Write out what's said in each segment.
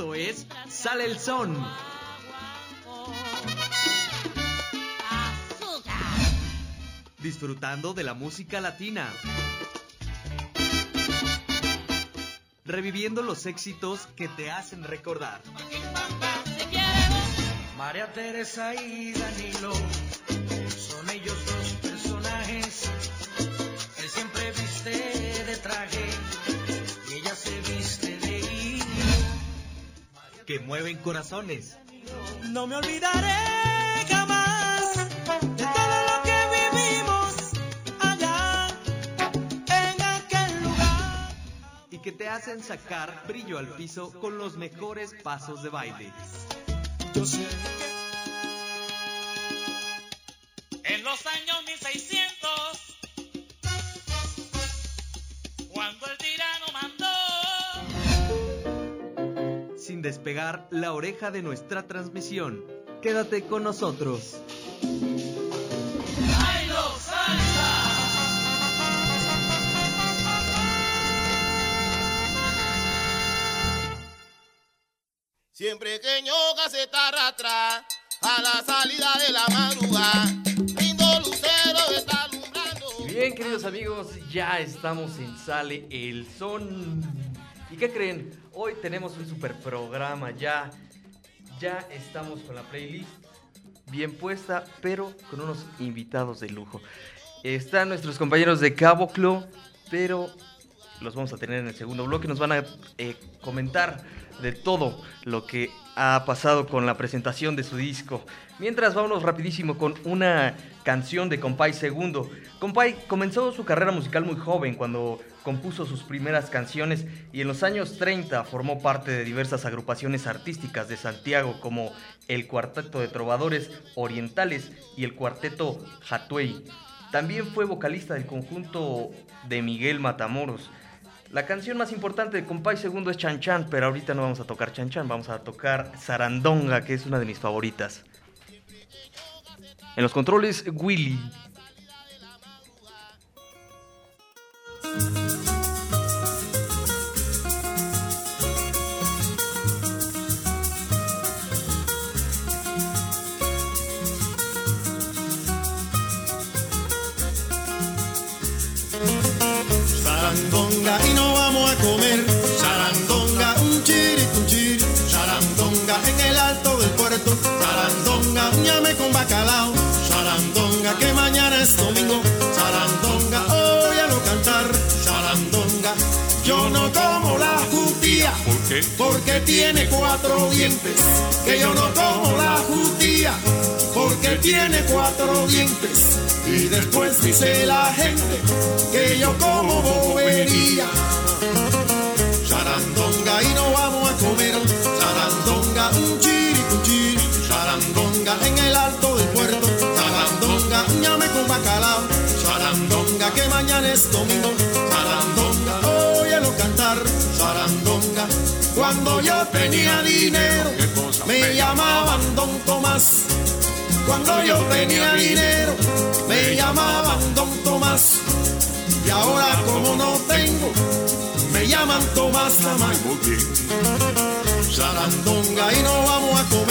Es Sale el Son. Disfrutando de la música latina. Reviviendo los éxitos que te hacen recordar. María Teresa y Danilo mueven corazones. No me olvidaré jamás de todo lo que vivimos allá en aquel lugar. Y que te hacen sacar brillo al piso con los mejores pasos de baile. Yo sé En despegar la oreja de nuestra transmisión. Quédate con nosotros. Siempre que ñoca se está arrastra a la salida de la madrugada. Lindo lucero está alumbrando. Bien, queridos amigos, ya estamos en Sale el Son. ¿Y qué creen? Hoy tenemos un super programa ya. Ya estamos con la playlist bien puesta, pero con unos invitados de lujo. Están nuestros compañeros de Caboclo, pero los vamos a tener en el segundo bloque. Nos van a eh, comentar de todo lo que ha pasado con la presentación de su disco. Mientras, vámonos rapidísimo con una canción de Compay Segundo. Compay comenzó su carrera musical muy joven cuando compuso sus primeras canciones y en los años 30 formó parte de diversas agrupaciones artísticas de Santiago como el Cuarteto de Trovadores Orientales y el Cuarteto Hatuey. También fue vocalista del conjunto de Miguel Matamoros. La canción más importante de Compay Segundo es Chan Chan, pero ahorita no vamos a tocar Chan Chan, vamos a tocar Sarandonga, que es una de mis favoritas. En los controles, Willy. Llame con bacalao. Sarandonga, que mañana es domingo. Sarandonga, óyalo cantar. Sarandonga, yo no como la judía. ¿Por qué? Porque tiene cuatro dientes. Que yo no como la judía. Porque tiene cuatro dientes. Y después dice la gente que yo como bobería. Es domingo. Sarandonga, óyelo cantar. Sarandonga, cuando yo tenía dinero, me llamaban Don Tomás. Cuando yo tenía dinero, me llamaban Don Tomás. Y ahora como no tengo, me llaman Tomás Lamay. Sarandonga y no vamos a comer.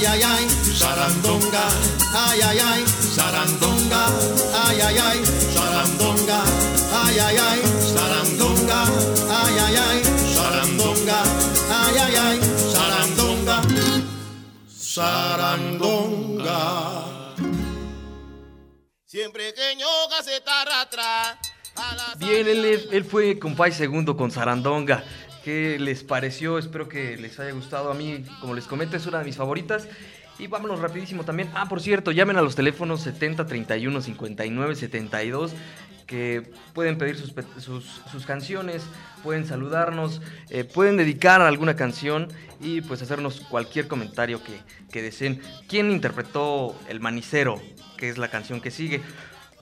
ay, ay, ay, sarandonga, ay, ay, ay, sarandonga, ay, ay, ay, sarandonga, ay, ay, ay, sarandonga, ay, ay, ay, sarandonga, ay, ay, ay, sarandonga, sarandonga. Siempre que ñoga se tarra atrás. Bien, él, él, él, fue compay segundo con Sarandonga. ¿Qué les pareció? Espero que les haya gustado. A mí, como les comento, es una de mis favoritas. Y vámonos rapidísimo también. Ah, por cierto, llamen a los teléfonos 70 31 59 72 que pueden pedir sus, canciones, pueden saludarnos, eh, pueden dedicar alguna canción y pues hacernos cualquier comentario que, que deseen. ¿Quién interpretó El Manicero? Que es la canción que sigue.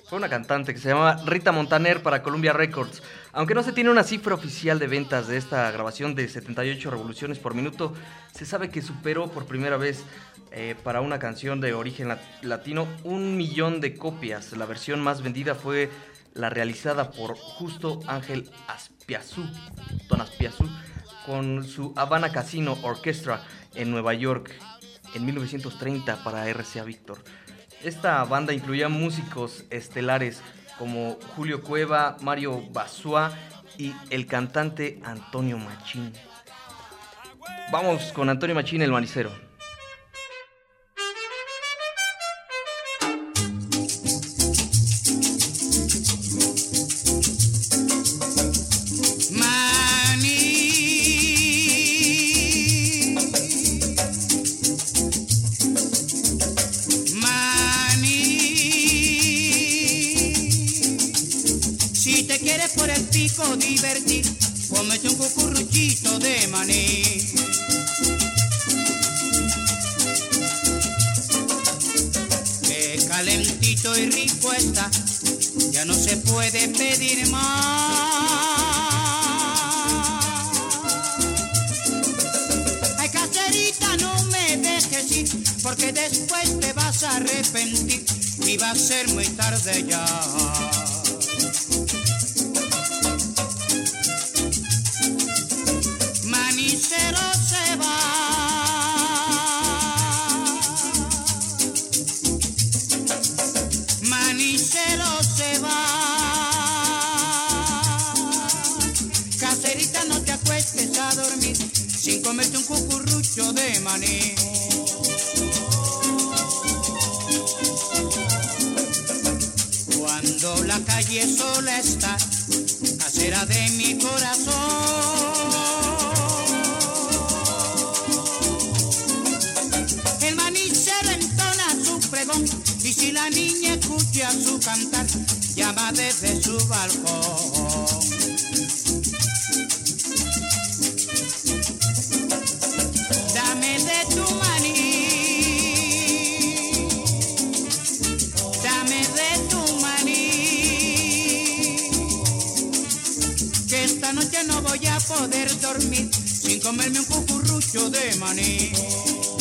Fue una cantante que se llama Rita Montaner para Columbia Records. Aunque no se tiene una cifra oficial de ventas de esta grabación de 78 revoluciones por minuto, se sabe que superó por primera vez eh, para una canción de origen lat- latino un millón de copias. La versión más vendida fue la realizada por Justo Ángel Aspiazú, Don Aspiazú, con su Habana Casino Orchestra en Nueva York en 1930 para RCA Victor. Esta banda incluía músicos estelares como Julio Cueva, Mario Basua y el cantante Antonio Machín. Vamos con Antonio Machín, el manicero. Pico divertir, cómete un cucurruchito de maní. Que calentito y rico está, ya no se puede pedir más. Ay, caserita, no me dejes ir, porque después te vas a arrepentir y va a ser muy tarde ya. Sin comerme un cucurrucho de maní.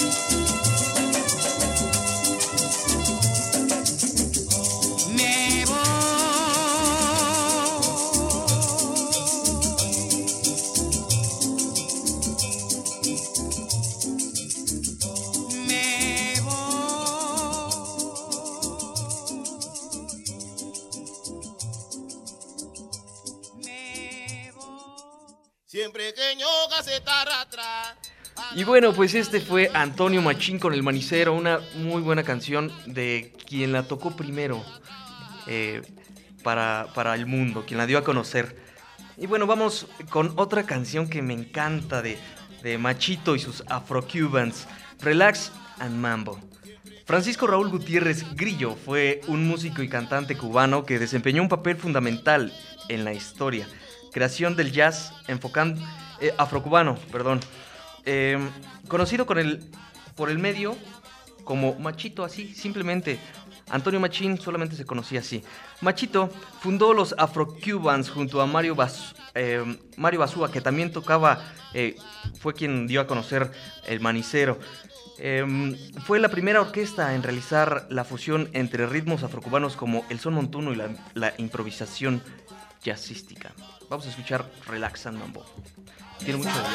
Y bueno, pues este fue Antonio Machín con el manicero, una muy buena canción de quien la tocó primero eh, para, para el mundo, quien la dio a conocer. Y bueno, vamos con otra canción que me encanta de, de Machito y sus Afro-Cubans, Relax and Mambo. Francisco Raúl Gutiérrez Grillo fue un músico y cantante cubano que desempeñó un papel fundamental en la historia. Creación del jazz enfocando eh, afrocubano, perdón. Eh, conocido por el medio como Machito, así, simplemente. Antonio Machín solamente se conocía así. Machito fundó los Afro-Cubans junto a Mario, Bas, eh, Basúa, que también tocaba, eh, fue quien dio a conocer el manicero. Em, fue la primera orquesta en realizar la fusión entre ritmos afrocubanos como el son montuno y la, la improvisación jazzística. Vamos a escuchar Relax and Mambo. Tiene mucho de.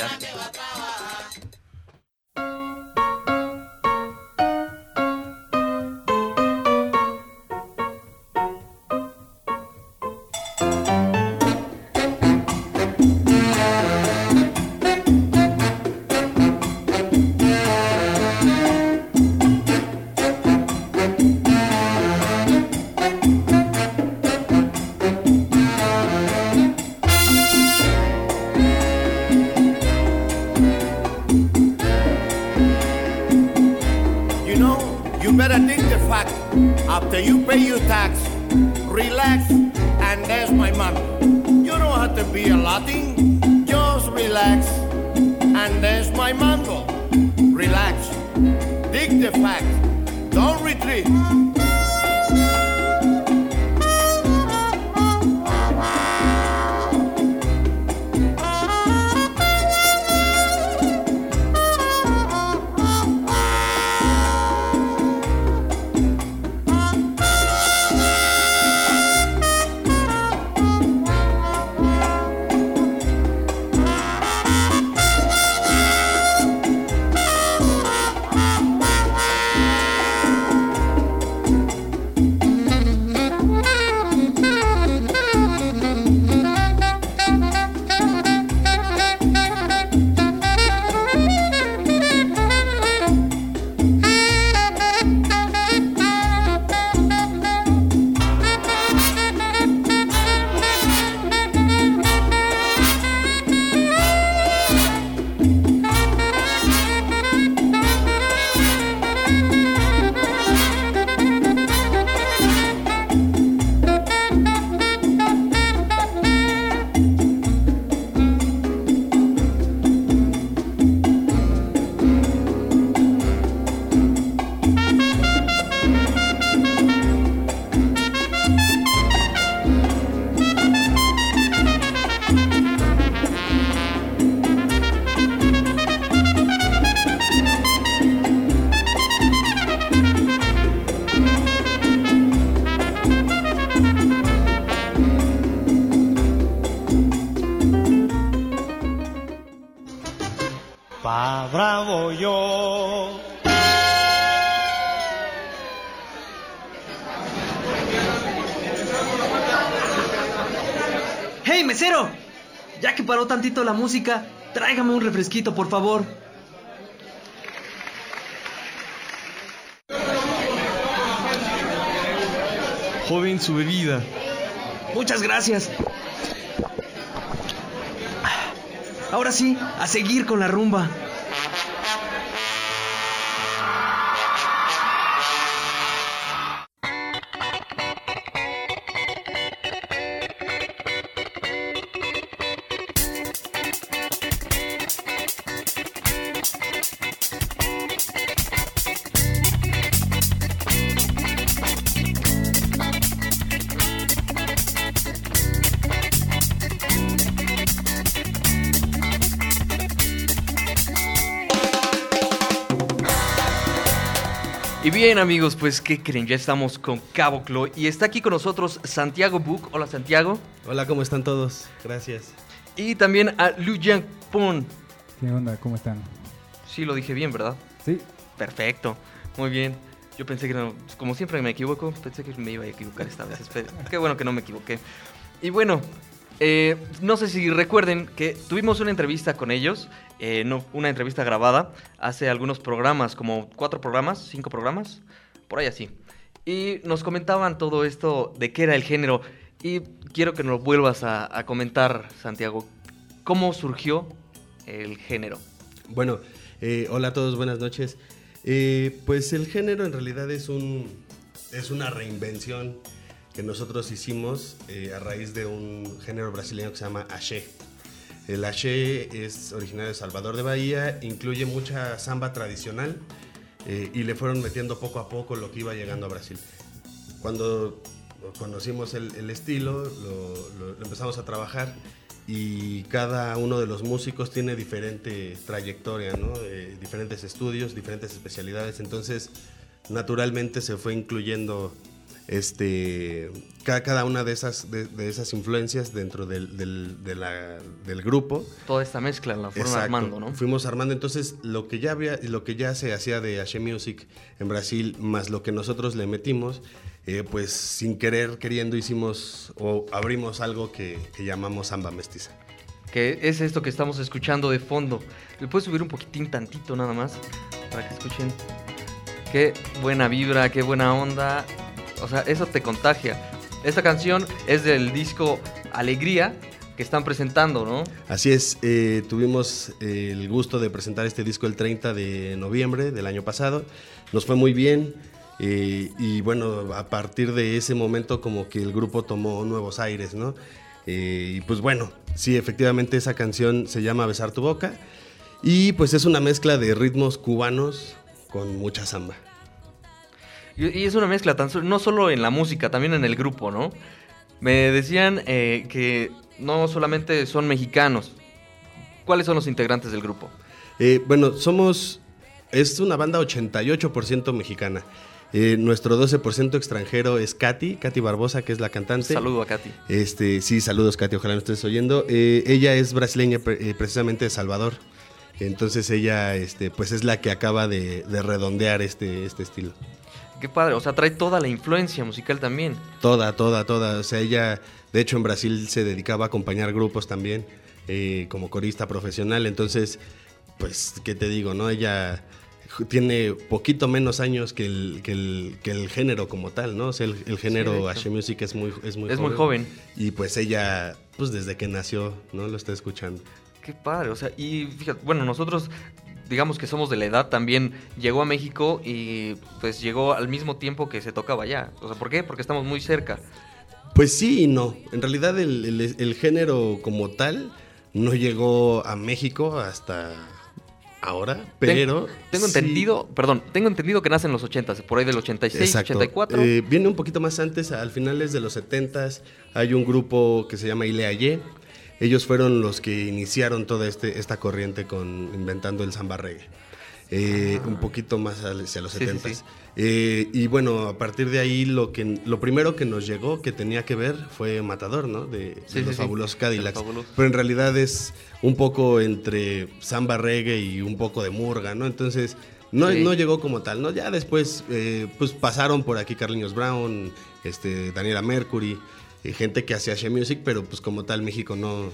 Tantito la música, tráigame un refresquito, por favor. Joven, su bebida. Muchas gracias. Ahora sí, a seguir con la rumba. Bien amigos, pues ¿qué creen? Ya estamos con Cabo Clo y está aquí con nosotros Santiago Book. Hola Santiago. Hola, ¿cómo están todos? Gracias. Y también a Lu Yang Pon. ¿Qué onda? ¿Cómo están? Sí, lo dije bien, ¿verdad? Sí, Perfecto, muy bien. Yo pensé que no, como siempre me equivoco, pensé que me iba a equivocar esta vez. Qué bueno que no me equivoqué. Y bueno, eh, no sé si recuerden que tuvimos una entrevista con ellos, eh, una entrevista grabada hace algunos programas, como cuatro programas, cinco programas, por ahí así. Y nos comentaban todo esto de qué era el género. Y quiero que nos vuelvas a, a comentar, Santiago, cómo surgió el género. Bueno, eh, hola a todos, buenas noches. Eh, pues el género en realidad es un es una reinvención que nosotros hicimos eh, a raíz de un género brasileño que se llama axé. El axé es originario de Salvador de Bahía, incluye mucha samba tradicional eh, y le fueron metiendo poco a poco lo que iba llegando a Brasil. Cuando conocimos el, el estilo, lo, lo- empezamos a trabajar y cada uno de los músicos tiene diferente trayectoria, ¿no? Eh, diferentes estudios, diferentes especialidades, entonces naturalmente se fue incluyendo este, ca- cada, una de esas, de, de esas influencias dentro del, del- de la- del grupo. Toda esta mezcla la fueron Exacto. armando, ¿no? Fuimos armando entonces lo que ya había, lo que ya se hacía de Ashe Music en Brasil, más lo que nosotros le metimos, eh, pues sin querer, queriendo hicimos o abrimos algo que, que llamamos samba mestiza. que es esto que estamos escuchando de fondo. ¿Le puedes subir un poquitín tantito nada más? Para que escuchen. Qué buena vibra, qué buena onda. O sea, eso te contagia. Esta canción es del disco Alegría que están presentando, ¿no? Así es, eh, tuvimos eh, el gusto de presentar este disco el 30 de noviembre del año pasado. Nos fue muy bien. Eh, y bueno, a partir de ese momento como que el grupo tomó nuevos aires, ¿no? Y pues bueno, sí, efectivamente esa canción se llama Besar tu boca y pues es una mezcla de ritmos cubanos con mucha samba. Y, y es una mezcla, tan, no solo en la música, también en el grupo, ¿no? Me decían eh, que no solamente son mexicanos. ¿Cuáles son los integrantes del grupo? Eh, bueno, somos, es una banda 88% mexicana. Eh, nuestro 12% extranjero es Katy, Katy Barbosa, que es la cantante. Saludo a Katy. Este, sí, saludos Katy, ojalá me estés oyendo. Eh, ella es brasileña, pre- eh, precisamente de Salvador. Entonces ella, este, pues es la que acaba de, de redondear este, este estilo. Qué padre, o sea, trae toda la influencia musical también. Toda, toda, toda. O sea, ella, de hecho, en Brasil se dedicaba a acompañar grupos también, eh, como corista profesional. Entonces, pues, ¿qué te digo, no? Ella tiene poquito menos años que el, que el, que el género como tal, ¿no? O sea, el, el género. Ashe Music es muy, es muy Es muy joven. Y pues ella, pues desde que nació, ¿no? Lo está escuchando. Qué padre, o sea, y fíjate, bueno, nosotros digamos que somos de la edad también, llegó a México y pues llegó al mismo tiempo que se tocaba allá. O sea, ¿por qué? Porque estamos muy cerca. Pues sí y no. En realidad el, el- el género como tal no llegó a México hasta ahora, pero... Tengo sí- entendido, perdón, tengo entendido que nace en los 80, por ahí del 86, Exacto. 84. Eh, viene un poquito más antes, al finales de los 70s, hay un grupo que se llama Ileaye. Ellos fueron los que iniciaron toda este, esta corriente con inventando el samba reggae. Eh, Un poquito más hacia los. Sí, sí, 70s. sí. Eh, y bueno, a partir de ahí lo que lo primero que nos llegó que tenía que ver fue Matador, ¿no? De, los fabulosos Cadillacs. Pero en realidad es un poco entre samba reggae y un poco de murga, ¿no? Entonces no, no llegó como tal, ¿no? Ya después eh, pues pasaron por aquí Carliños Brown, este, Daniela Mercury, gente que hacía She Music, pero pues como tal México no...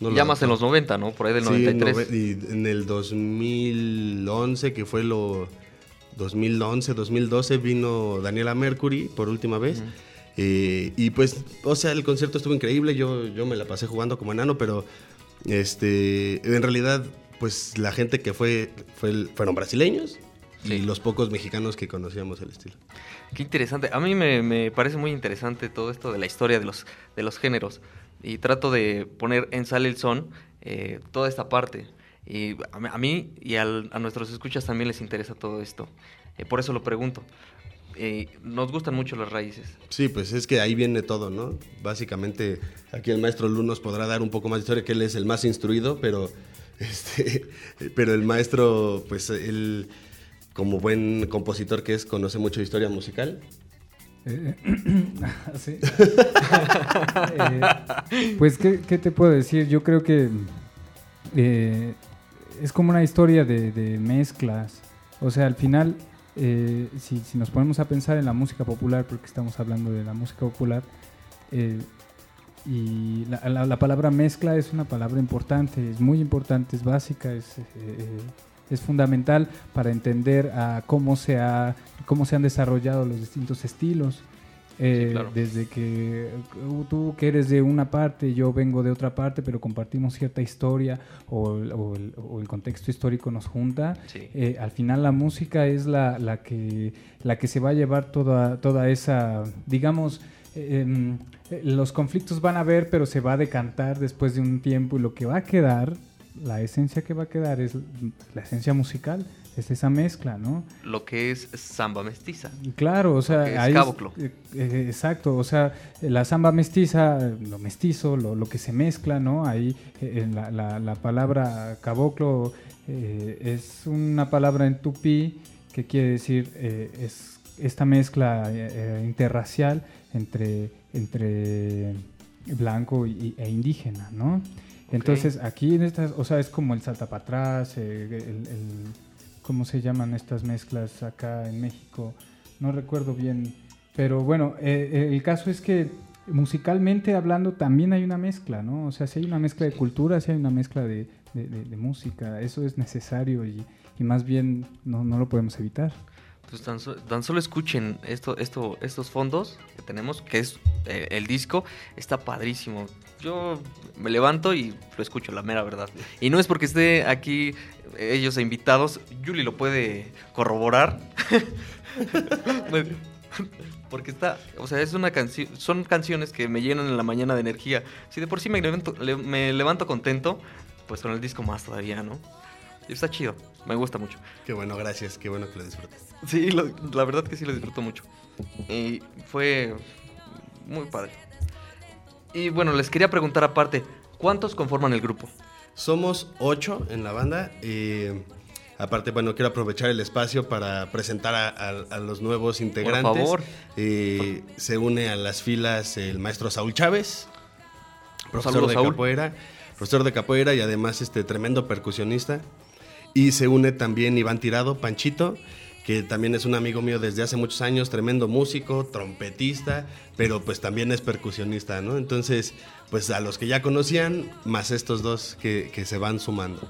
no lo ya más en los 90, ¿no? Por ahí del Sí, 93. nove- y en el 2011, que fue lo 2011, 2012, vino Daniela Mercury por última vez. Eh, y pues, o sea, el concierto estuvo increíble, yo, yo me la pasé jugando como enano, pero este, en realidad, pues la gente que fue, fueron brasileños Sí. y los pocos mexicanos que conocíamos el estilo. Qué interesante. A mí me, me parece muy interesante todo esto de la historia de los, de los géneros. Y trato de poner en sale el son eh, toda esta parte. Y a mí, y al- a nuestros escuchas también les interesa todo esto. Eh, por eso lo pregunto. Eh, nos gustan mucho las raíces. Sí, pues es que ahí viene todo, ¿no? Básicamente, aquí el maestro Lu nos podrá dar un poco más de historia, que él es el más instruido, pero, este, pero el maestro, pues él, como buen compositor que es, conoce mucho historia musical. Eh, sí. Eh, pues, ¿qué, te puedo decir? Yo creo que eh, es como una historia de, mezclas. O sea, al final, eh, si, nos ponemos a pensar en la música popular, porque estamos hablando de la música popular, eh, y la, la- la palabra mezcla es una palabra importante, es muy importante, es básica, es, eh, eh, es fundamental para entender a cómo se, ha, cómo se han desarrollado los distintos estilos. Eh, claro. Desde que uh, tú que eres de una parte, yo vengo de otra parte, pero compartimos cierta historia o, el- o el, o el contexto histórico nos junta. Sí. Eh, al final la música es la, la, que, la que se va a llevar toda, toda esa, digamos, eh, los conflictos van a haber, pero se va a decantar después de un tiempo y lo que va a quedar, la esencia que va a quedar es la esencia musical, es esa mezcla, ¿no? Lo que es samba mestiza. Claro, o sea, es ahí caboclo. eh, eh, exacto, o sea, la samba mestiza, lo mestizo, lo, lo que se mezcla, ¿no? Ahí eh, la, la- la palabra caboclo eh, es una palabra en tupí que quiere decir eh, es esta mezcla interracial entre, entre blanco y- e indígena, ¿no? Entonces aquí en estas, o sea, es como el salta para atrás, eh, el- el- ¿cómo se llaman estas mezclas acá en México? No recuerdo bien, pero bueno, eh, eh, el caso es que musicalmente hablando también hay una mezcla, ¿no? O sea, si hay una mezcla de cultura, si hay una mezcla de, de- de- de música, eso es necesario y, y más bien no, no lo podemos evitar. Pues tan, so- tan solo escuchen esto, esto, estos fondos que tenemos, que es eh, el disco, está padrísimo. Yo me levanto y lo escucho, la mera verdad. Y no es porque esté aquí eh, ellos invitados, Yuli lo puede corroborar. porque está, o sea, es una canción, son canciones que me llenan en la mañana de energía. Si de por sí me levanto, le- me levanto contento, pues con el disco más todavía, ¿no? Está chido, me gusta mucho. Qué bueno, gracias, qué bueno que lo disfrutes. Sí, lo- la verdad que sí lo disfruto mucho. Y fue muy padre. Y bueno, les quería preguntar aparte, ¿cuántos conforman el grupo? Somos ocho en la banda. eh, aparte, bueno, quiero aprovechar el espacio para presentar a, a- a los nuevos integrantes. favor. Eh, se une a las filas el maestro Saúl Chávez, profesor de Saúl. capoeira, profesor de capoeira y además este tremendo percusionista. Y se une también Iván Tirado, Panchito, que también es un amigo mío desde hace muchos años, tremendo músico, trompetista, pero pues también es percusionista, ¿no? Entonces, pues a los que ya conocían, más estos dos que, que se van sumando.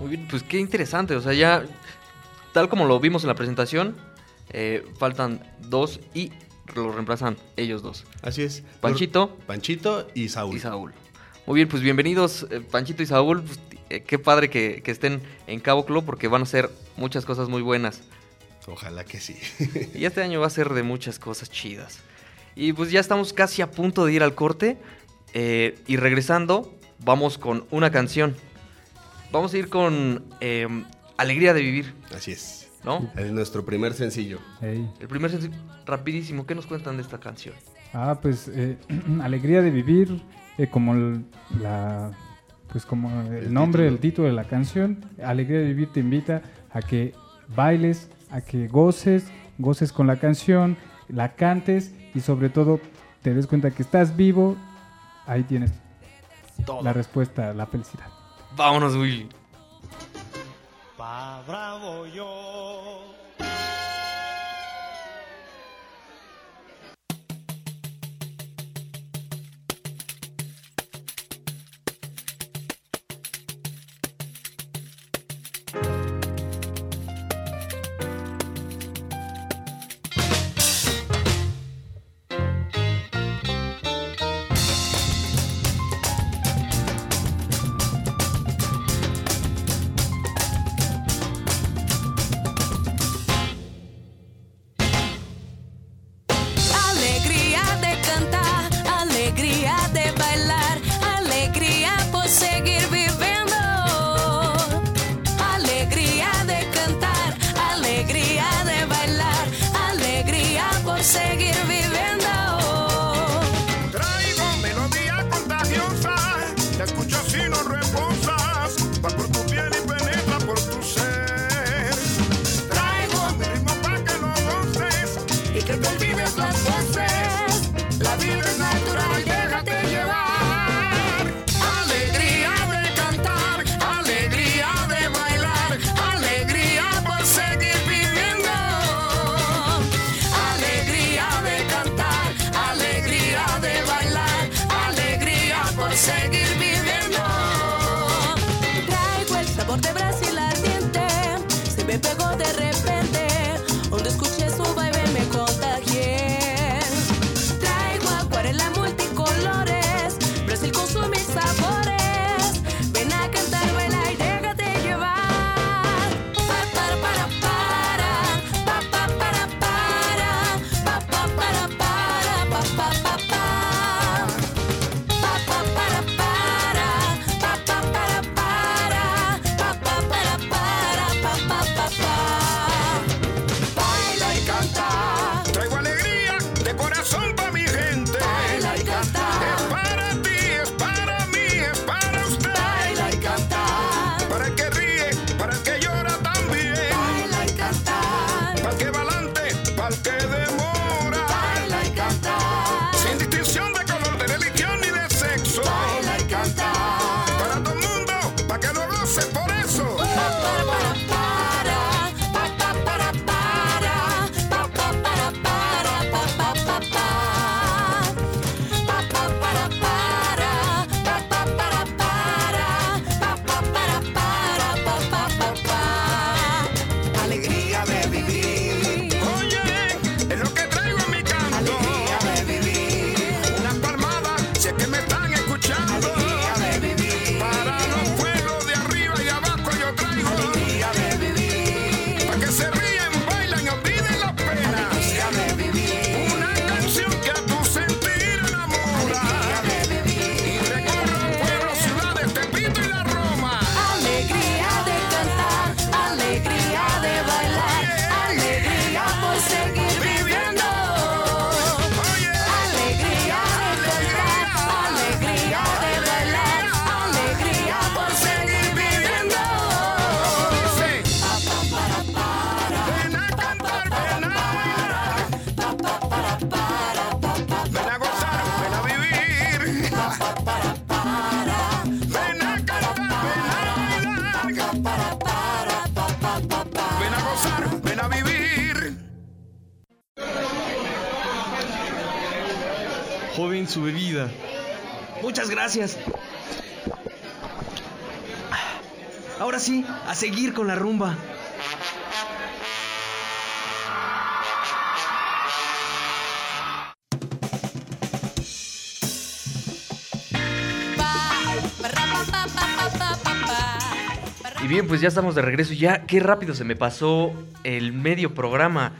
Muy bien, pues qué interesante. O sea, ya, tal como lo vimos en la presentación, eh, faltan dos y lo reemplazan ellos dos. Así es. Panchito Panchito y Saúl. y Saúl. Muy bien, pues bienvenidos eh, Panchito y Saúl. Pues, eh, qué padre que, que estén en Cabo Club porque van a hacer muchas cosas muy buenas. Ojalá que sí. Y este año va a ser de muchas cosas chidas. Y pues ya estamos casi a punto de ir al corte. eh, y regresando, vamos con una canción. Vamos a ir con eh, Alegría de Vivir, Así es. ¿no? Es nuestro primer sencillo. El primer sencillo, rapidísimo, ¿qué nos cuentan de esta canción? Ah, pues eh, alegría de vivir, eh, como la, pues como el, El nombre, título. el título de la canción, alegría de vivir te invita a que bailes, a que goces, goces con la canción, la cantes y sobre todo te des cuenta que estás vivo. Ahí tienes Todo. la respuesta, la felicidad. Vámonos, Will. Pa' bravo yo. Bebida. Muchas gracias. Ahora sí, a seguir con la rumba. Y bien, pues ya estamos de regreso. Ya, qué rápido se me pasó el medio programa.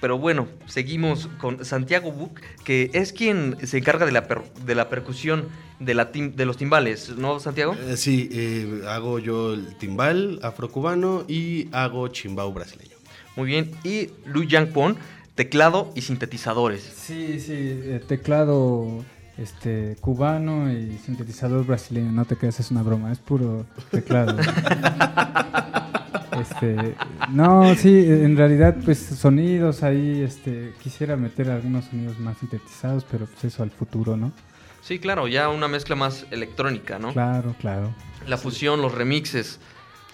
Pero bueno, seguimos con Santiago Buc, que es quien se encarga de la, per- de la percusión de, la tim- de los timbales, ¿no, Santiago? Eh, sí, eh, hago yo el timbal afrocubano y hago chimbao brasileño. Muy bien. Y Lu Yang Pon, teclado y sintetizadores. Sí, sí, eh, teclado este cubano y sintetizador brasileño. No te creas, es una broma, es puro teclado. este, no, sí, en realidad, pues sonidos ahí, este, quisiera meter algunos sonidos más sintetizados, pero pues eso al futuro, ¿no? Sí, claro, ya una mezcla más electrónica, ¿no? Claro, claro. La fusión, los remixes.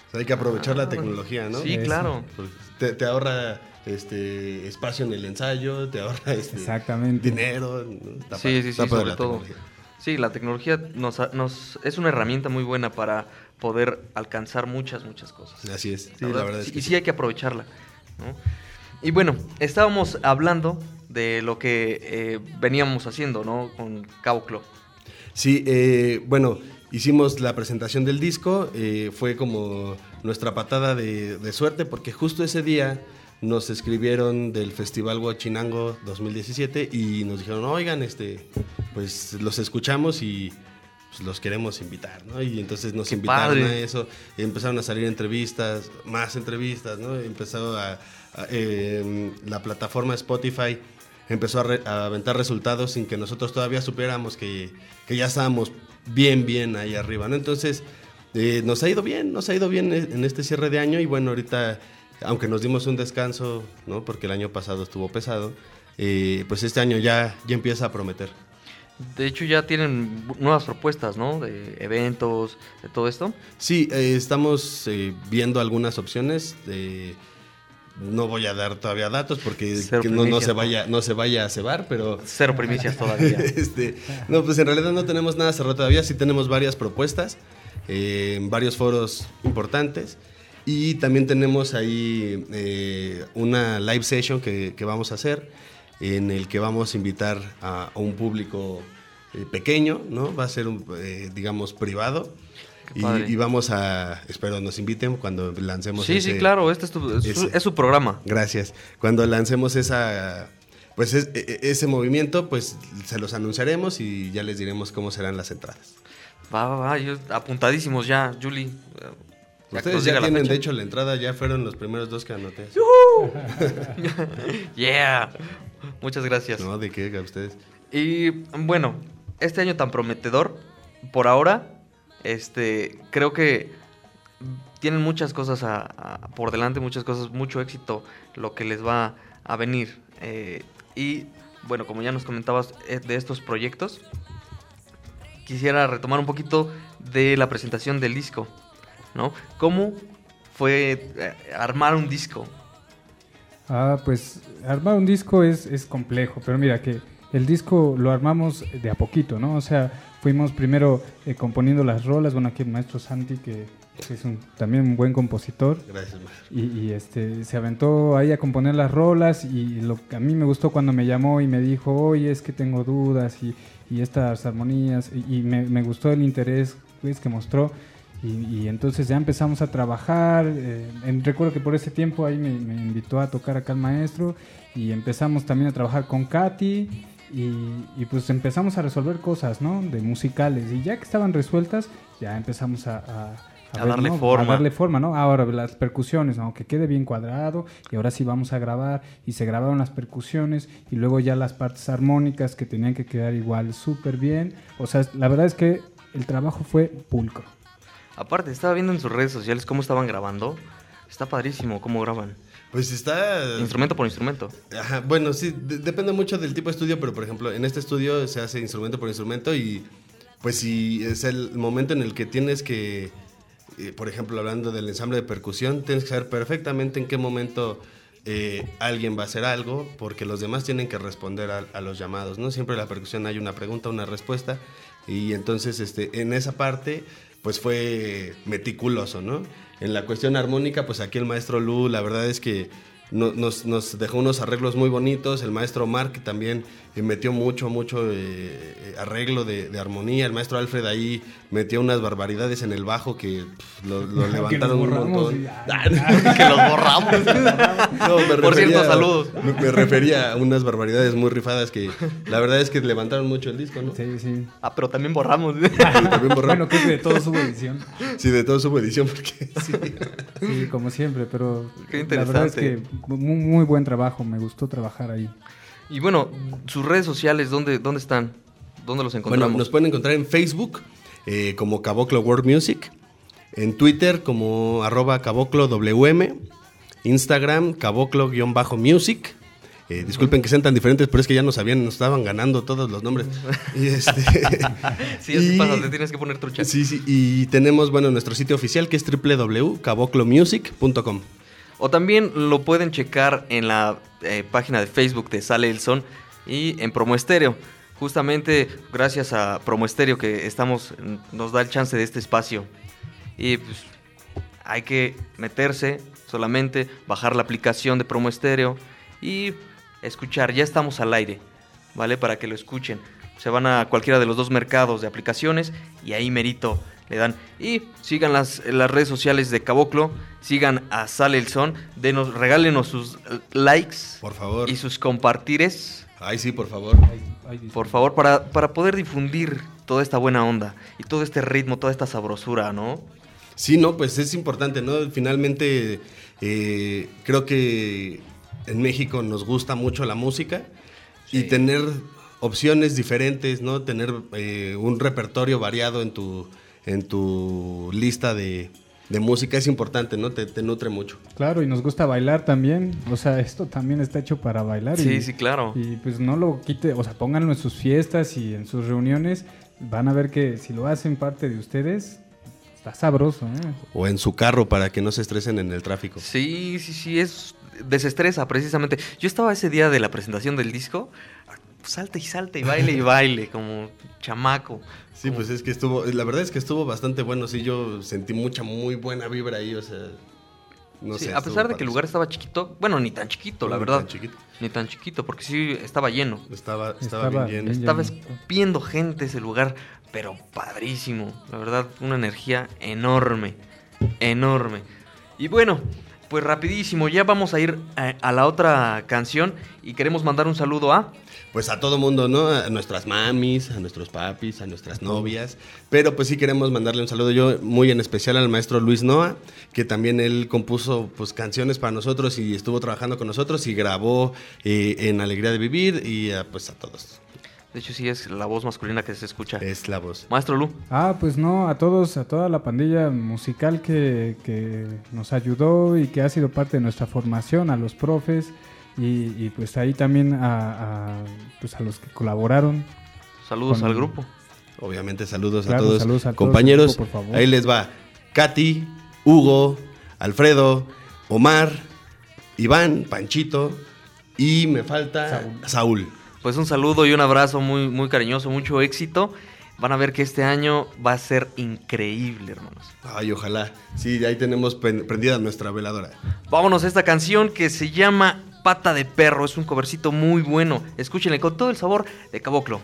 O sea, hay que aprovechar la tecnología, ¿no? Sí, Eso. claro. Pues, te, te ahorra este espacio en el ensayo, te ahorra este, Exactamente. dinero. ¿no? Está Sí, sí, sí, sobre la todo. Sí, la tecnología nos, nos es una herramienta muy buena para poder alcanzar muchas, muchas cosas. Así es. Sí, la verdad es sí, que y sí. sí hay que aprovecharla. ¿no? Y bueno, estábamos hablando de lo que eh, veníamos haciendo, ¿no? Con Cabo Club. Sí, eh, bueno, hicimos la presentación del disco, eh, fue como nuestra patada de, de suerte porque justo ese día nos escribieron del Festival Huachinango 2017 y nos dijeron, oigan, este, pues los escuchamos y pues, los queremos invitar, ¿no? Y entonces nos Qué invitaron padre. a eso, y empezaron a salir entrevistas, más entrevistas, ¿no? Empezó a, a- eh, la plataforma Spotify empezó a, re- a aventar resultados sin que nosotros todavía supiéramos que, que ya estábamos bien, bien ahí arriba, ¿no? Entonces, eh, nos ha ido bien, nos ha ido bien en en este cierre de año y bueno, ahorita, aunque nos dimos un descanso, ¿no? Porque el año pasado estuvo pesado, eh, pues este año ya, ya empieza a prometer. De hecho, ya tienen nuevas propuestas, ¿no? De eventos, de todo esto. Sí, eh, estamos eh, viendo algunas opciones. eh, no voy a dar todavía datos porque que no, no se vaya, no se vaya a cebar, pero Cero primicias todavía. este, no, pues en realidad no tenemos nada cerrado todavía, sí tenemos varias propuestas eh, en varios foros importantes y también tenemos ahí eh, una live session que, que vamos a hacer en el que vamos a invitar a, a un público eh, pequeño, ¿no? Va a ser, un, eh, digamos, privado. Y, vamos a, espero nos inviten cuando lancemos Sí, ese- sí, claro, este es, tu- es su, ese- es su programa. Gracias. Cuando lancemos esa, pues es- e- e- ese movimiento, pues se los anunciaremos y ya les diremos cómo serán las entradas. Va, va, va, yo- apuntadísimos ya, Julie. Ustedes ya tienen, de hecho, la entrada, ya fueron los primeros dos que anoté. Yeah. Muchas gracias. No, de qué, a ustedes. Y bueno, este año tan prometedor, por ahora, este, creo que tienen muchas cosas a- a- por delante, muchas cosas, mucho éxito, lo que les va a venir. Eh, y bueno, como ya nos comentabas eh, de estos proyectos, quisiera retomar un poquito de la presentación del disco, ¿no? ¿Cómo fue eh, armar un disco? Ah, pues armar un disco es, es complejo, pero mira que el disco lo armamos de a poquito, ¿no? O sea, fuimos primero eh, componiendo las rolas, bueno, aquí el maestro Santi, que, que es un- también un buen compositor, Gracias, maestro. y, y, este, se aventó ahí a componer las rolas y lo que a mí me gustó cuando me llamó y me dijo, oye, es que tengo dudas y, y estas armonías, y, y me, me gustó el interés pues, que mostró. Y, y entonces ya empezamos a trabajar. eh, en- recuerdo que por ese tiempo ahí me, me invitó a tocar acá el maestro y empezamos también a trabajar con Katy y, y pues empezamos a resolver cosas, ¿no? De musicales. Y ya que estaban resueltas, ya empezamos a... a- A darle ¿no? forma. A darle forma, ¿no? Ahora las percusiones, ¿no? Que quede bien cuadrado y ahora sí vamos a grabar y se grabaron las percusiones y luego ya las partes armónicas que tenían que quedar igual súper bien. O sea, la verdad es que el trabajo fue pulcro. Aparte, estaba viendo en sus redes sociales cómo estaban grabando. Está padrísimo cómo graban. Pues está... Instrumento por instrumento. Ajá, bueno, sí, de- depende mucho del tipo de estudio, pero por ejemplo, en este estudio se hace instrumento por instrumento y pues si es el momento en el que tienes que, eh, por ejemplo, hablando del ensamble de percusión, tienes que saber perfectamente en qué momento eh, alguien va a hacer algo porque los demás tienen que responder a, a los llamados, ¿no? Siempre en la percusión hay una pregunta, una respuesta y entonces este, en esa parte pues fue meticuloso, ¿no? En la cuestión armónica, pues aquí el maestro Lu, la verdad es que nos, nos dejó unos arreglos muy bonitos, el maestro Mark también eh, metió mucho, mucho eh, eh, arreglo de, de armonía, el maestro Alfred ahí metió unas barbaridades en el bajo que pf, lo, levantaron un borramos montón. y- ah, que los borramos. No, me Por cierto, saludos. Me, me refería a unas barbaridades muy rifadas que la verdad es que levantaron mucho el disco, ¿no? Sí, sí. Ah, pero también borramos. También borraron. Bueno, creo que de todo su edición. Sí, de todo su edición, porque sí. Sí, como siempre, pero Qué la verdad es que interesante. Muy, muy buen trabajo, me gustó trabajar ahí. y bueno, sus redes sociales, ¿dónde, dónde están? ¿Dónde los Bueno, encontramos? nos pueden encontrar en Facebook eh, como Caboclo World Music, en Twitter como arroba Caboclo WM, Instagram Caboclo-Music. Eh, disculpen que sean tan diferentes, pero es que ya nos habían, nos estaban ganando todos los nombres. Y este, Sí, así y- pasa, te tienes que poner trucha. Sí, sí, y tenemos, bueno, nuestro sitio oficial que es www.caboclomusic.com. O también lo pueden checar en la eh, página de Facebook de Sale el Son y en Promo Estéreo. Justamente gracias a Promo Estéreo que estamos, nos da el chance de este espacio. Y pues hay que meterse solamente, bajar la aplicación de Promo Estéreo y escuchar. Ya estamos al aire, ¿vale? Para que lo escuchen. Se van a cualquiera de los dos mercados de aplicaciones y ahí merito le dan. Y sigan las, las redes sociales de Caboclo, sigan a Sale el Son, denos, regálenos sus eh, likes Por favor. y sus compartires, Ay, sí, por favor. Ay, ay, por favor, para, para poder difundir toda esta buena onda y todo este ritmo, toda esta sabrosura, ¿no? Sí, no, pues es importante, ¿no? Finalmente, eh, creo que en México nos gusta mucho la música y tener opciones diferentes, ¿no? Tener eh, un repertorio variado en tu, en tu lista de, de música es importante, ¿no? Te, te nutre mucho. Claro, y nos gusta bailar también. O sea, esto también está hecho para bailar. Sí, y, sí, claro. Y pues no lo quite, o sea, pónganlo en sus fiestas y en sus reuniones. Van a ver que si lo hacen parte de ustedes, está sabroso, ¿eh? O en su carro para que no se estresen en el tráfico. Sí, sí, sí, es desestresa precisamente. Yo estaba ese día de la presentación del disco, salta y salta y baile y baile, como chamaco. Sí, pues es que estuvo, la verdad es que estuvo bastante bueno, sí, yo sentí mucha, muy buena vibra ahí, o sea, no Sí, sé. a pesar de que el lugar estaba chiquito, bueno, ni tan chiquito, la No, ni verdad. tan chiquito. Ni tan chiquito, porque sí estaba lleno. Estaba, estaba, Estaba bien lleno. bien Estaba escupiendo gente ese lugar, pero padrísimo. La verdad, una energía enorme, enorme. Y bueno, pues rapidísimo, ya vamos a ir a, a la otra canción y queremos mandar un saludo a... Pues a todo mundo, ¿no? A nuestras mamis, a nuestros papis, a nuestras novias. Pero pues sí queremos mandarle un saludo yo muy en especial al maestro Luis Noa, que también él compuso pues canciones para nosotros y estuvo trabajando con nosotros y grabó eh, en Alegría de Vivir y a, pues a todos. De hecho, sí es la voz masculina que se escucha. Es la voz. Maestro Lu. Ah, pues no, a todos, a toda la pandilla musical que, que nos ayudó y que ha sido parte de nuestra formación, a los profes y, y, pues ahí también a, a, pues a los que colaboraron. Saludos Con- al grupo. Obviamente saludos Claro, a todos. saludos a todos, Compañeros, por favor. ahí les va. Katy, Hugo, Alfredo, Omar, Iván, Panchito y me falta Saúl. Pues un saludo y un abrazo muy, muy cariñoso, mucho éxito. Van a ver que este año va a ser increíble, hermanos. Ay, ojalá. Sí, ahí tenemos prendida nuestra veladora. Vámonos a esta canción que se llama Pata de Perro. Es un covercito muy bueno. Escúchenle con todo el sabor de Caboclo.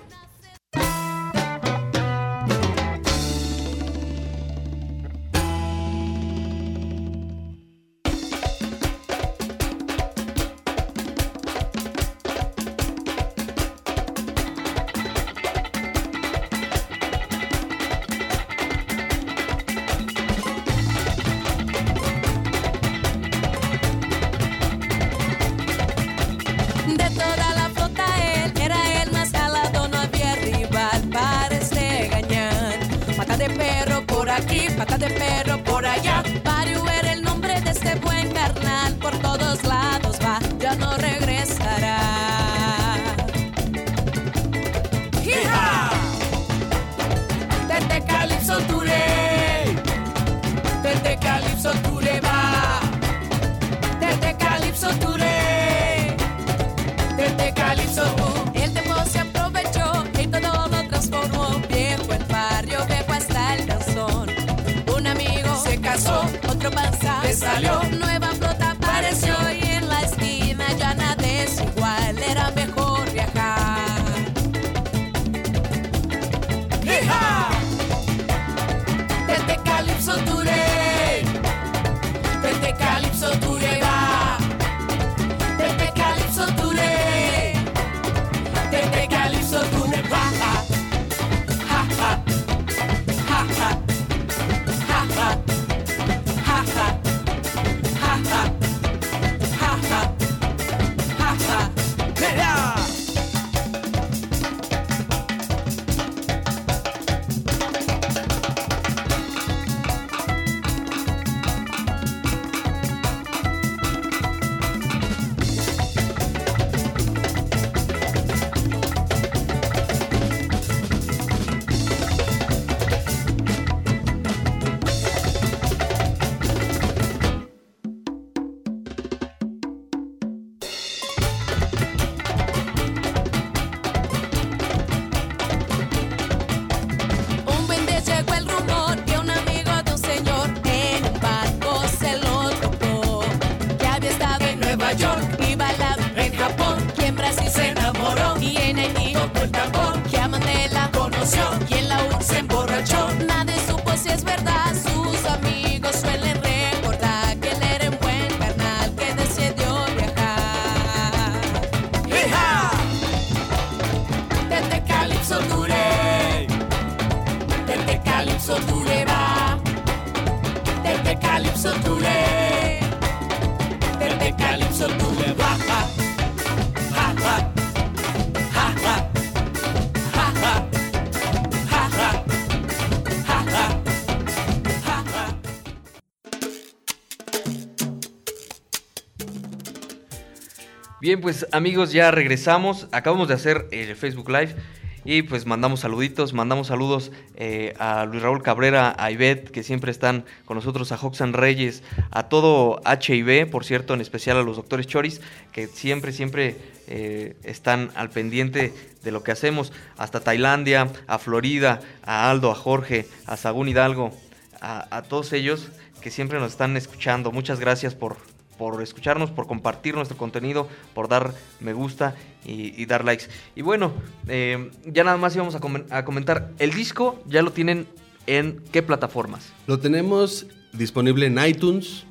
Bien, pues amigos, ya regresamos. Acabamos de hacer el Facebook Live y pues mandamos saluditos, mandamos saludos eh, a Luis Raúl Cabrera, a Ivette, que siempre están con nosotros, a Hoxan Reyes, a todo HIV, por cierto, en especial a los doctores Choris, que siempre, siempre eh, están al pendiente de lo que hacemos, hasta Tailandia, a Florida, a Aldo, a Jorge, a Sagún Hidalgo, a todos ellos que siempre nos están escuchando. Muchas gracias por, por escucharnos, por compartir nuestro contenido, por dar me gusta y, y dar likes. Y bueno, eh, ya nada más íbamos a comentar. El disco ya lo tienen en qué plataformas. Lo tenemos disponible en iTunes,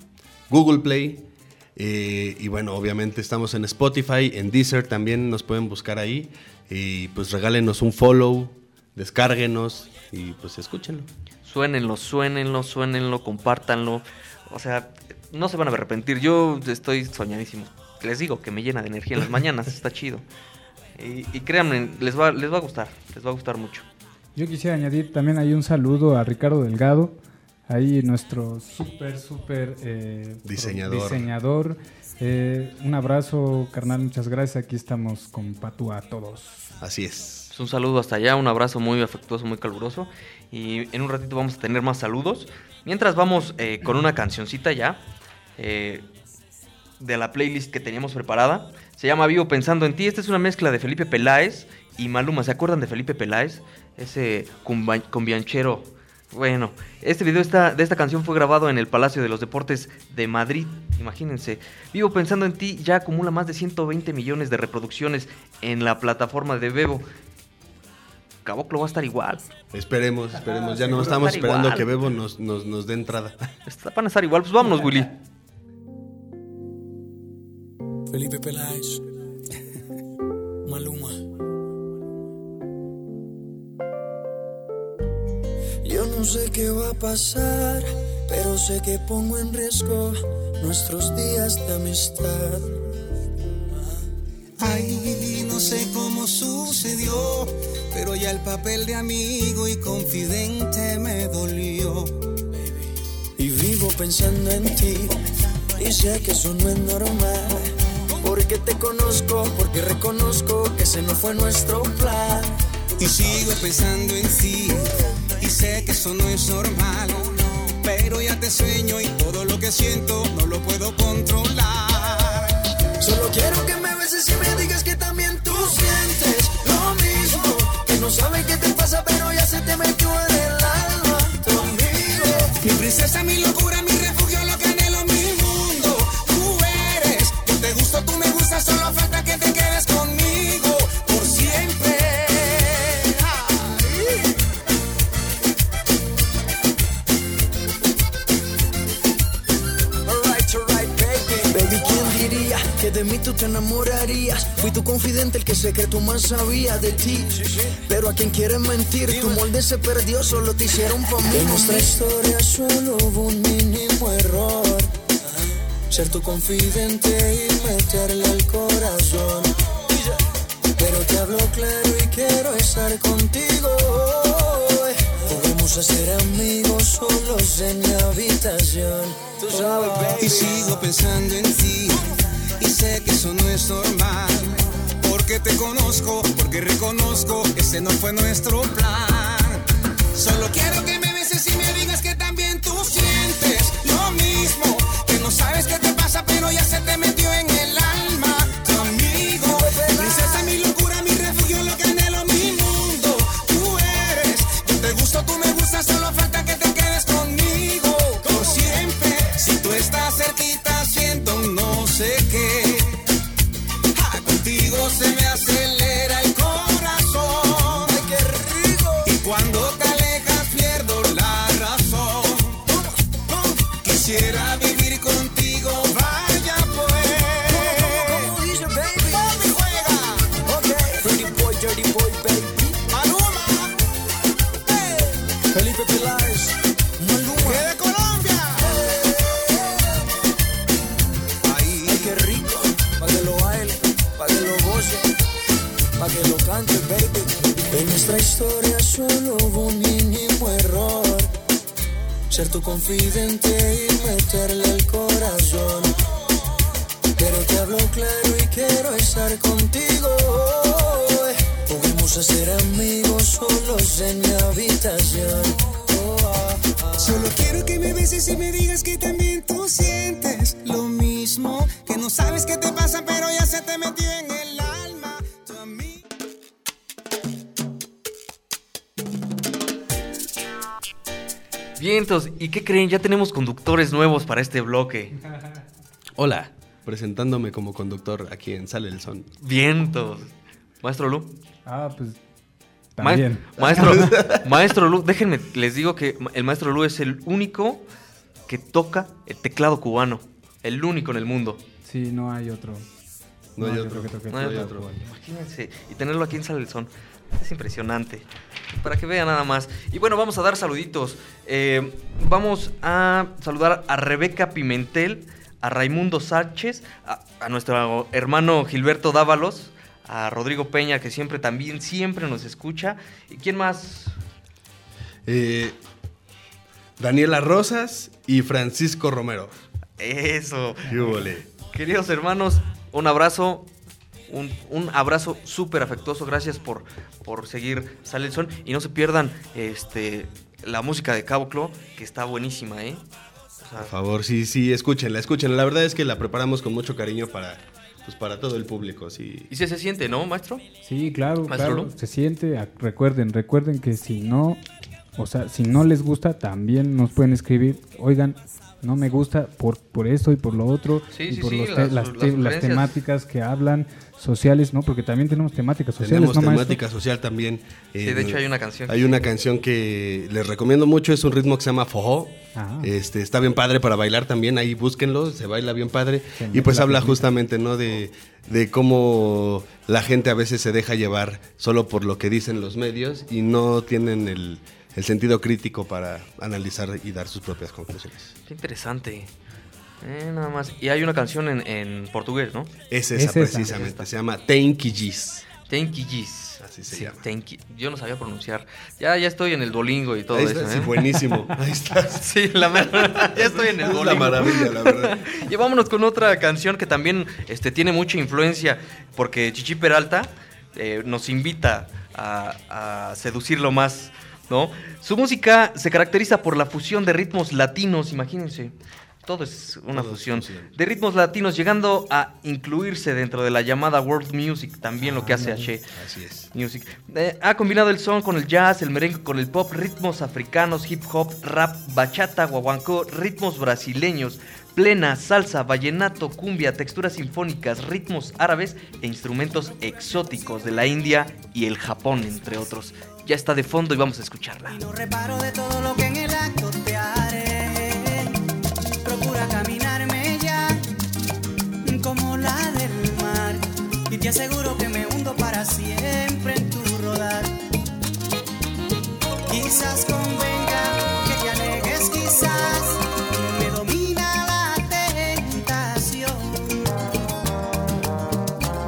Google Play. eh, y bueno, obviamente estamos en Spotify, en Deezer también nos pueden buscar ahí. Y pues regálenos un follow, descárguenos y pues escúchenlo. Suénenlo, suénenlo, suénenlo, compártanlo. O sea, no se van a arrepentir. Yo estoy soñadísimo. Les digo que me llena de energía en las mañanas, está chido. Y, y créanme, les va, les va a gustar, les va a gustar mucho. Yo quisiera añadir también ahí un saludo a Ricardo Delgado, ahí nuestro súper, súper eh, Diseñador. diseñador. Eh, un abrazo, carnal, muchas gracias. Aquí estamos con Patúa a todos. Así es. Pues un saludo hasta allá, un abrazo muy afectuoso, muy caluroso. Y en un ratito vamos a tener más saludos. Mientras vamos eh, con una cancioncita ya eh, de la playlist que teníamos preparada. Se llama Vivo Pensando en Ti. Esta es una mezcla de Felipe Peláez y Maluma. ¿Se acuerdan de Felipe Peláez? Ese cumbianchero. Bueno, este video está- de esta canción fue grabado en el Palacio de los Deportes de Madrid. Imagínense. Vivo Pensando en Ti ya acumula más de 120 millones de reproducciones en la plataforma de Bebo. Caboclo va a estar igual. Esperemos, esperemos. Ya seguro no estamos esperando igual. que Bebo nos, nos, nos dé entrada. Está- Van a estar igual. Pues vámonos, Willy. Felipe Peláez, Maluma. Yo no sé qué va a pasar, pero sé que pongo en riesgo nuestros días de amistad. Ay, no sé cómo sucedió, pero ya el papel de amigo y confidente me dolió. Y vivo pensando en ti, y sé que eso no es normal. Porque te conozco, porque reconozco que ese no fue nuestro plan. Y sigo pensando en ti, y sé que eso no es normal. Pero ya te sueño y todo lo que siento no lo puedo controlar. Solo quiero que me beses y me digas que también tú sientes lo mismo. Que no sabes qué te pasa, pero ya se te metió Fui tu confidente, el que secreto más sabía de ti. Pero a quien quiere mentir, tu molde se perdió, solo te hicieron pa' mí. En nuestra historia solo hubo un mínimo error. Ser tu confidente y meterle al corazón. Pero te hablo claro y quiero estar contigo. Podemos hacer amigos solos en mi habitación. Tú sabes, baby. Y sigo pensando en ti y sé que eso no es normal. Porque te conozco, porque reconozco que ese no fue nuestro plan. Solo quiero que me beses y me digas que también tú sientes lo mismo. Que no sabes qué te pasa, pero ya se te metió tu confidente y meterle el corazón. Pero te hablo claro y quiero estar contigo. Podemos hacer amigos solos en mi habitación. Solo quiero que me beses y me digas que también tú sientes lo mismo. Que no sabes qué te pasa, pero ya se te metió en el 500. ¿Y qué creen? Ya tenemos conductores nuevos para este bloque. Hola, presentándome como conductor aquí en Sale el Son. Vientos. Maestro Lu. Ah, pues también. maestro, maestro Lu, déjenme, les digo que el maestro Lu es el único que toca el teclado cubano. El único en el mundo. Sí, no hay otro. No, hay, otro. que toque no hay otro. Cubano. Imagínense. Y tenerlo aquí en Sale el Son. Es impresionante. Para que vean nada más. Y bueno, vamos a dar saluditos. Eh, vamos a saludar a Rebeca Pimentel, a Raimundo Sánchez, a, a nuestro hermano Gilberto Dávalos, a Rodrigo Peña, que siempre también, siempre nos escucha. ¿Y quién más? Eh, Daniela Rosas y Francisco Romero. Eso. Queridos hermanos, un abrazo. Un, un abrazo súper afectuoso. Gracias por, por seguir Sale el Son. Y no se pierdan este, la música de Caboclo, que está buenísima, ¿eh? O sea, Por favor, sí, sí, escúchenla, escúchenla. La verdad es que la preparamos con mucho cariño para, pues, para todo el público. Sí. y se, se siente, ¿no, maestro? Sí, claro, Maestro claro. Se siente. Recuerden, recuerden que si no, o sea, si no les gusta, también nos pueden escribir. Oigan, no me gusta por, por esto y por lo otro. Sí, y sí, por sí, los las- te- las las, temáticas que hablan sociales, ¿no? Porque también tenemos temáticas sociales, Tenemos ¿no, maestro? temática social también. Sí, de hecho hay una canción que Hay sí. una canción que les recomiendo mucho, es un ritmo que se llama Fojo. Ah. Este, está bien padre para bailar también, ahí búsquenlo, se baila bien padre. Y pues la habla justamente, ¿no? De, de cómo la gente a veces se deja llevar solo por lo que dicen los medios y no tienen el, el sentido crítico para analizar y dar sus propias conclusiones. Qué interesante. Eh, nada más. Y hay una canción en, en portugués, ¿no? Es Es esa esa. precisamente, se llama Tenki you, Gis. Así se Sí, llama. thank you. Yo no sabía pronunciar. Ya, ya estoy en el Duolingo y todo Ahí eso. sí, ¿eh? buenísimo. Ahí está. Sí, la verdad. Ya estoy en el Es la maravilla, la verdad. Y vámonos con otra canción que también este, tiene mucha influencia, porque Chichi Peralta eh, nos invita a, a seducirlo más, ¿no? Su música se caracteriza por la fusión de ritmos latinos, imagínense. Todo es una Todo es fusión de ritmos latinos, llegando a incluirse dentro de la llamada World Music, también lo que hace H. Así es. Music. Eh, ha combinado el son con el jazz, el merengue con el pop, ritmos africanos, hip hop, rap, bachata, guaguancó, ritmos brasileños, plena, salsa, vallenato, cumbia, texturas sinfónicas, ritmos árabes e instrumentos exóticos de la India y el Japón, entre otros. Ya está de fondo y vamos a escucharla. No reparo de todo lo que en el acto te aseguro que me hundo para siempre en tu rodar. Quizás convenga que te alejes, quizás me domina la tentación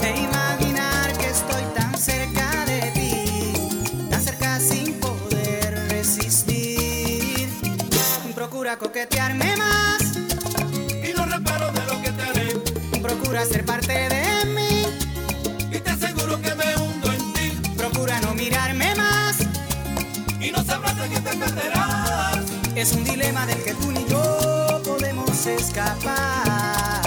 de imaginar que estoy tan cerca de ti, tan cerca sin poder resistir. Procura coquetearme más Y no reparo de lo que te haré. Procura ser parte de Es un dilema del que tú ni yo podemos escapar.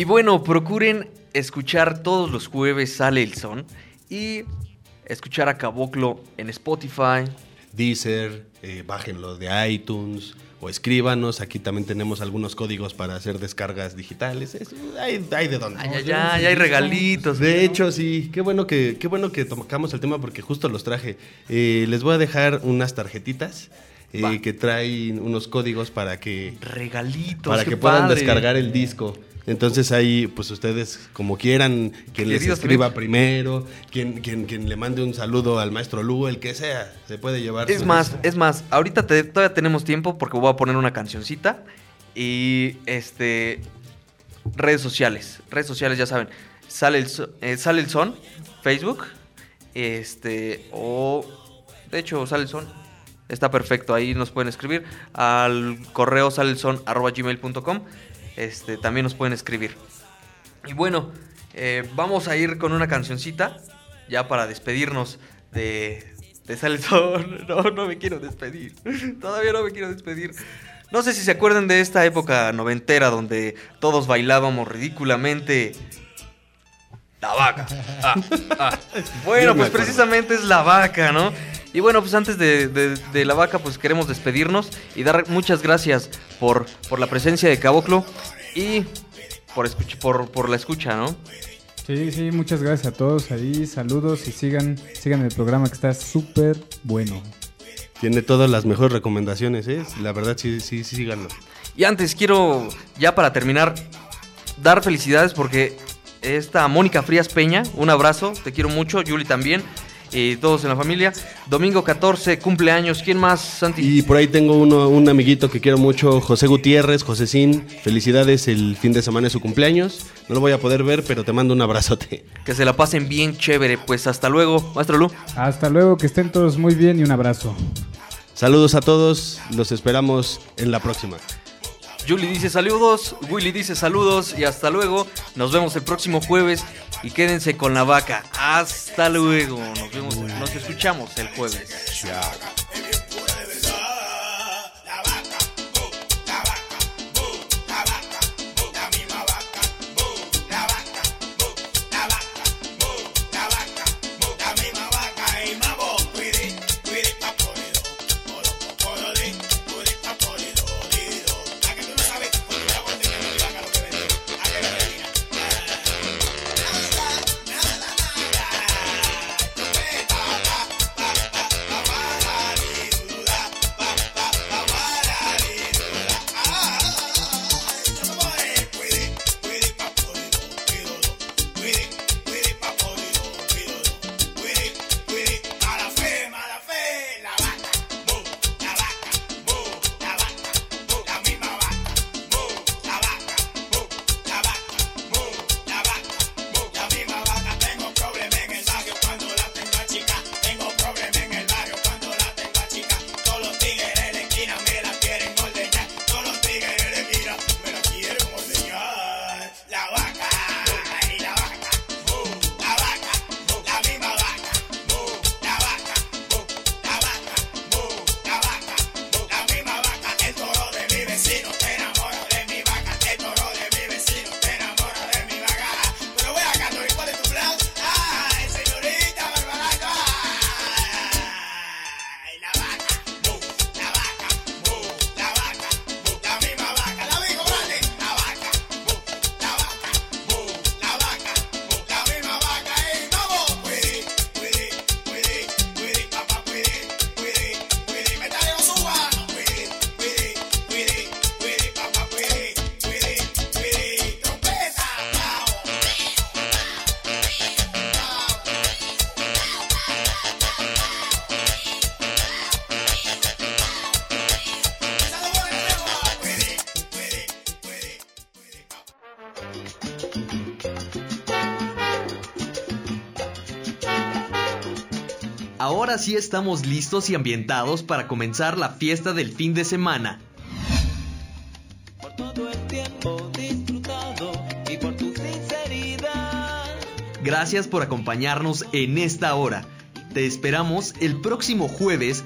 Y bueno, procuren escuchar todos los jueves Sale el Son y escuchar a Caboclo en Spotify. Deezer, eh, bájenlo de iTunes o escríbanos. Aquí también tenemos algunos códigos para hacer descargas digitales. Es- hay, hay de dónde. Ay, ay, ay, hay regalitos. De hecho, sí, qué bueno que, qué bueno que tocamos el tema porque justo los traje. Eh, les voy a dejar unas tarjetitas eh, que traen unos códigos para que, Regalitos. para que puedan padre. descargar el disco. Entonces ahí, pues ustedes, como quieran, quien les escriba primero, quien, quien, quien le mande un saludo al maestro Lugo, el que sea, se puede llevar. Es más, es más, ahorita te- todavía tenemos tiempo porque voy a poner una cancioncita y este redes sociales, redes sociales ya saben, sale el eh, sale el son, Facebook, este o de hecho sale el son, está perfecto, ahí nos pueden escribir al correo sale este también nos pueden escribir. Y bueno, eh, vamos a ir con una cancioncita ya para despedirnos de, de Sale Sol. No, no me quiero despedir. Todavía no me quiero despedir. No sé si se acuerdan de esta época noventera donde todos bailábamos ridículamente. La vaca. Ah, ah. Bueno, pues precisamente es la vaca, ¿no? Y bueno, pues antes de, de- de la vaca, pues queremos despedirnos y dar muchas gracias por, por la presencia de Caboclo y por, escuch- por, por la escucha, ¿no? Sí, sí, muchas gracias a todos ahí. Saludos y sigan, sigan el programa que está súper bueno. Tiene todas las mejores recomendaciones, ¿eh? La verdad, sí, sí, sí, síganlo. Y antes quiero, ya para terminar, dar felicidades porque esta Mónica Frías Peña, un abrazo, te quiero mucho, Yuli también, y todos en la familia. Domingo 14, cumpleaños, ¿quién más, Santi? Y por ahí tengo uno, un amiguito que quiero mucho, José Gutiérrez, Josecín. Felicidades, el fin de semana es su cumpleaños. No lo voy a poder ver, pero te mando un abrazote. Que se la pasen bien chévere, pues hasta luego, maestro Lu. Hasta luego, que estén todos muy bien y un abrazo. Saludos a todos, los esperamos en la próxima. Julie dice saludos, Willy dice saludos y hasta luego. Nos vemos el próximo jueves y quédense con la vaca. Hasta luego. Nos vemos, nos escuchamos el jueves. Sí estamos listos y ambientados para comenzar la fiesta del fin de semana. Por todo el tiempo disfrutado y por tu sinceridad. Gracias por acompañarnos en esta hora. Te esperamos el próximo jueves